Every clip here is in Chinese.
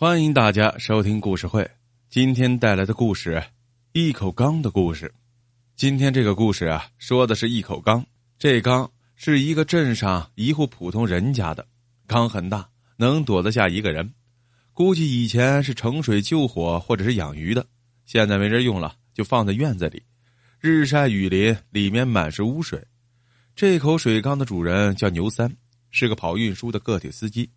欢迎大家收听故事会。今天带来的故事，一口缸的故事。今天这个故事啊，说的是一口缸。这缸是一个镇上一户普通人家的，缸很大，能躲得下一个人。估计以前是盛水救火或者是养鱼的，现在没人用了，就放在院子里。日晒雨淋，里面满是污水。这口水缸的主人叫牛三，是个跑运输的个体司机，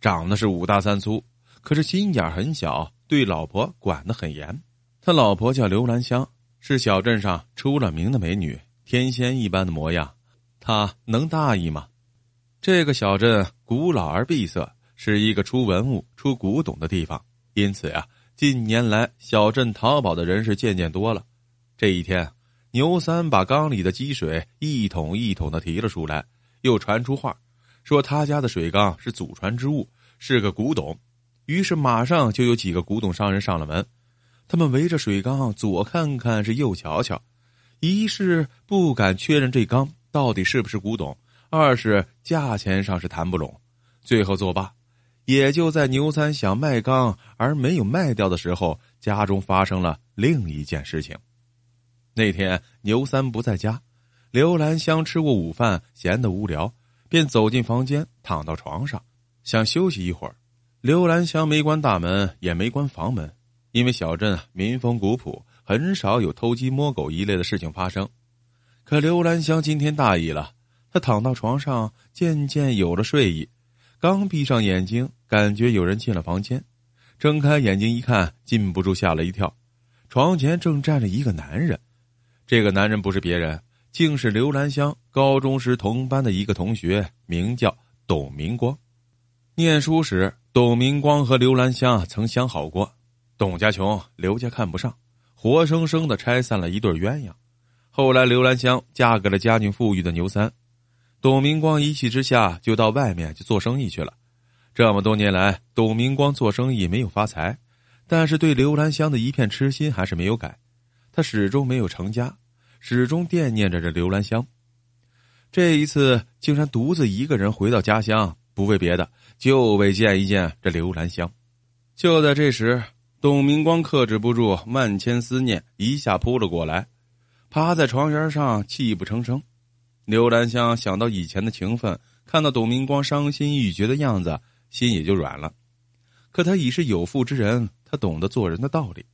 长得是五大三粗。可是心眼很小，对老婆管得很严。他老婆叫刘兰香，是小镇上出了名的美女，天仙一般的模样。他能大意吗？这个小镇古老而闭塞，是一个出文物、出古董的地方，因此呀，近年来小镇淘宝的人是渐渐多了。这一天，牛三把缸里的积水一桶一桶的提了出来，又传出话，说他家的水缸是祖传之物，是个古董。于是马上就有几个古董商人上了门，他们围着水缸左看看是右瞧瞧，一是不敢确认这缸到底是不是古董，二是价钱上是谈不拢，最后作罢。也就在牛三想卖缸而没有卖掉的时候，家中发生了另一件事情。那天牛三不在家，刘兰香吃过午饭，闲得无聊，便走进房间，躺到床上，想休息一会儿。刘兰香没关大门，也没关房门，因为小镇啊民风古朴，很少有偷鸡摸狗一类的事情发生。可刘兰香今天大意了，她躺到床上，渐渐有了睡意。刚闭上眼睛，感觉有人进了房间，睁开眼睛一看，禁不住吓了一跳。床前正站着一个男人，这个男人不是别人，竟是刘兰香高中时同班的一个同学，名叫董明光。念书时。董明光和刘兰香曾相好过，董家穷，刘家看不上，活生生的拆散了一对鸳鸯。后来刘兰香嫁给了家境富裕的牛三，董明光一气之下就到外面去做生意去了。这么多年来，董明光做生意没有发财，但是对刘兰香的一片痴心还是没有改。他始终没有成家，始终惦念着这刘兰香。这一次竟然独自一个人回到家乡。不为别的，就为见一见这刘兰香。就在这时，董明光克制不住万千思念，一下扑了过来，趴在床沿上泣不成声。刘兰香想到以前的情分，看到董明光伤心欲绝的样子，心也就软了。可他已是有妇之人，他懂得做人的道理。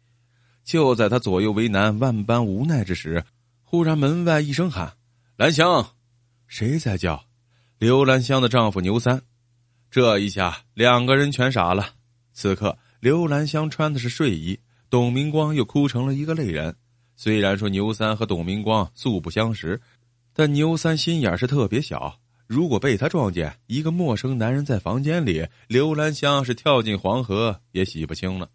就在他左右为难、万般无奈之时，忽然门外一声喊：“兰香！”谁在叫？刘兰香的丈夫牛三。这一下，两个人全傻了。此刻，刘兰香穿的是睡衣，董明光又哭成了一个泪人。虽然说牛三和董明光素不相识，但牛三心眼是特别小。如果被他撞见一个陌生男人在房间里，刘兰香是跳进黄河也洗不清了。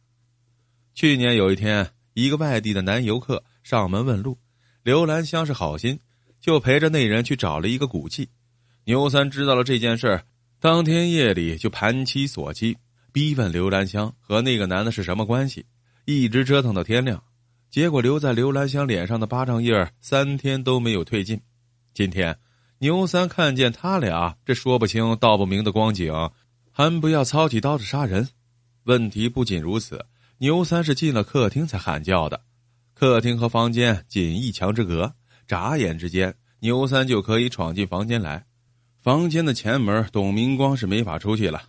去年有一天，一个外地的男游客上门问路，刘兰香是好心，就陪着那人去找了一个古迹。牛三知道了这件事当天夜里就盘妻锁妻，逼问刘兰香和那个男的是什么关系，一直折腾到天亮，结果留在刘兰香脸上的巴掌印儿三天都没有褪尽。今天，牛三看见他俩这说不清道不明的光景，还不要操起刀子杀人。问题不仅如此，牛三是进了客厅才喊叫的，客厅和房间仅一墙之隔，眨眼之间，牛三就可以闯进房间来。房间的前门，董明光是没法出去了，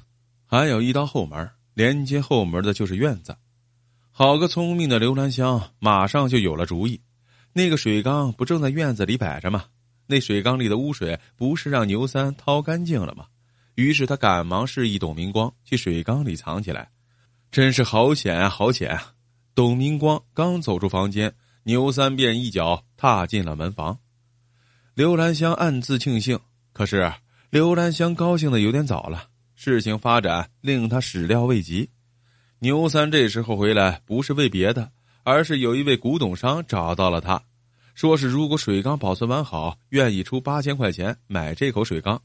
还有一道后门，连接后门的就是院子。好个聪明的刘兰香，马上就有了主意。那个水缸不正在院子里摆着吗？那水缸里的污水不是让牛三掏干净了吗？于是他赶忙示意董明光去水缸里藏起来。真是好险啊，好险！董明光刚走出房间，牛三便一脚踏进了门房。刘兰香暗自庆幸，可是。刘兰香高兴的有点早了，事情发展令他始料未及。牛三这时候回来不是为别的，而是有一位古董商找到了他，说是如果水缸保存完好，愿意出八千块钱买这口水缸。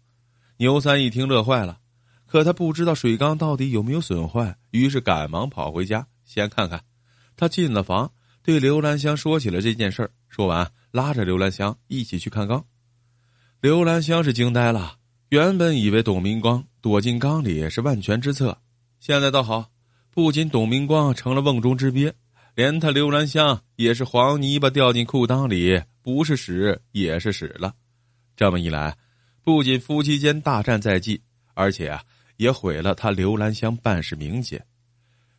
牛三一听乐坏了，可他不知道水缸到底有没有损坏，于是赶忙跑回家先看看。他进了房，对刘兰香说起了这件事说完，拉着刘兰香一起去看缸。刘兰香是惊呆了。原本以为董明光躲进缸里是万全之策，现在倒好，不仅董明光成了瓮中之鳖，连他刘兰香也是黄泥巴掉进裤裆里，不是屎也是屎了。这么一来，不仅夫妻间大战在即，而且啊，也毁了他刘兰香办事名节。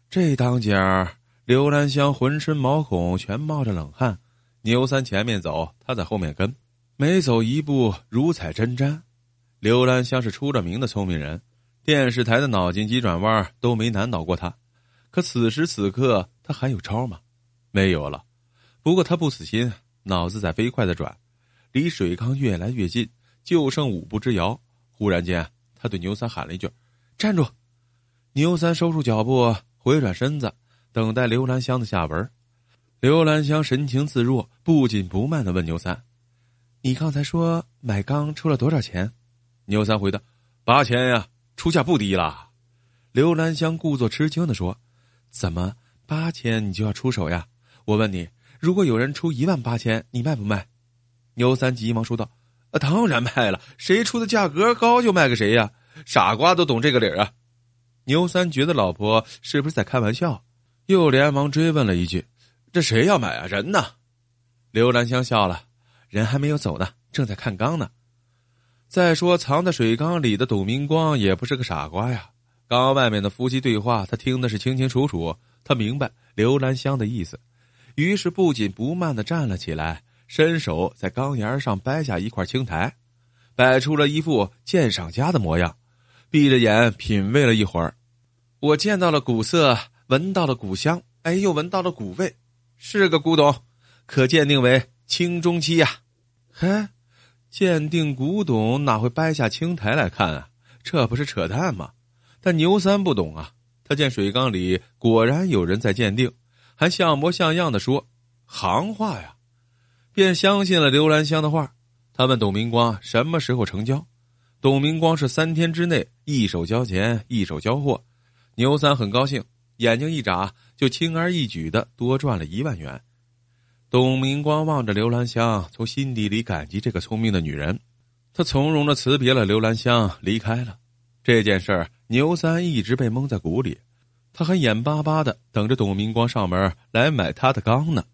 这当家，刘兰香浑身毛孔全冒着冷汗，牛三前面走，他在后面跟，每走一步如踩针毡。刘兰香是出了名的聪明人，电视台的脑筋急转弯都没难倒过他。可此时此刻，他还有招吗？没有了。不过他不死心，脑子在飞快的转，离水缸越来越近，就剩五步之遥。忽然间，他对牛三喊了一句：“站住！”牛三收住脚步，回转身子，等待刘兰香的下文。刘兰香神情自若，不紧不慢的问牛三：“你刚才说买缸出了多少钱？”牛三回答：“八千呀，出价不低了。”刘兰香故作吃惊的说：“怎么八千你就要出手呀？我问你，如果有人出一万八千，你卖不卖？”牛三急忙说道：“啊，当然卖了，谁出的价格高就卖给谁呀，傻瓜都懂这个理儿啊。”牛三觉得老婆是不是在开玩笑，又连忙追问了一句：“这谁要买啊？人呢？”刘兰香笑了：“人还没有走呢，正在看缸呢。”再说，藏在水缸里的董明光也不是个傻瓜呀。缸外面的夫妻对话，他听的是清清楚楚。他明白刘兰香的意思，于是不紧不慢的站了起来，伸手在缸沿上掰下一块青苔，摆出了一副鉴赏家的模样，闭着眼品味了一会儿。我见到了古色，闻到了古香，哎，又闻到了古味，是个古董，可鉴定为清中期呀。嘿。鉴定古董哪会掰下青苔来看啊？这不是扯淡吗？但牛三不懂啊，他见水缸里果然有人在鉴定，还像模像样的说行话呀，便相信了刘兰香的话。他问董明光什么时候成交，董明光是三天之内一手交钱一手交货。牛三很高兴，眼睛一眨，就轻而易举的多赚了一万元。董明光望着刘兰香，从心底里感激这个聪明的女人。他从容的辞别了刘兰香，离开了。这件事儿，牛三一直被蒙在鼓里，他还眼巴巴的等着董明光上门来买他的缸呢。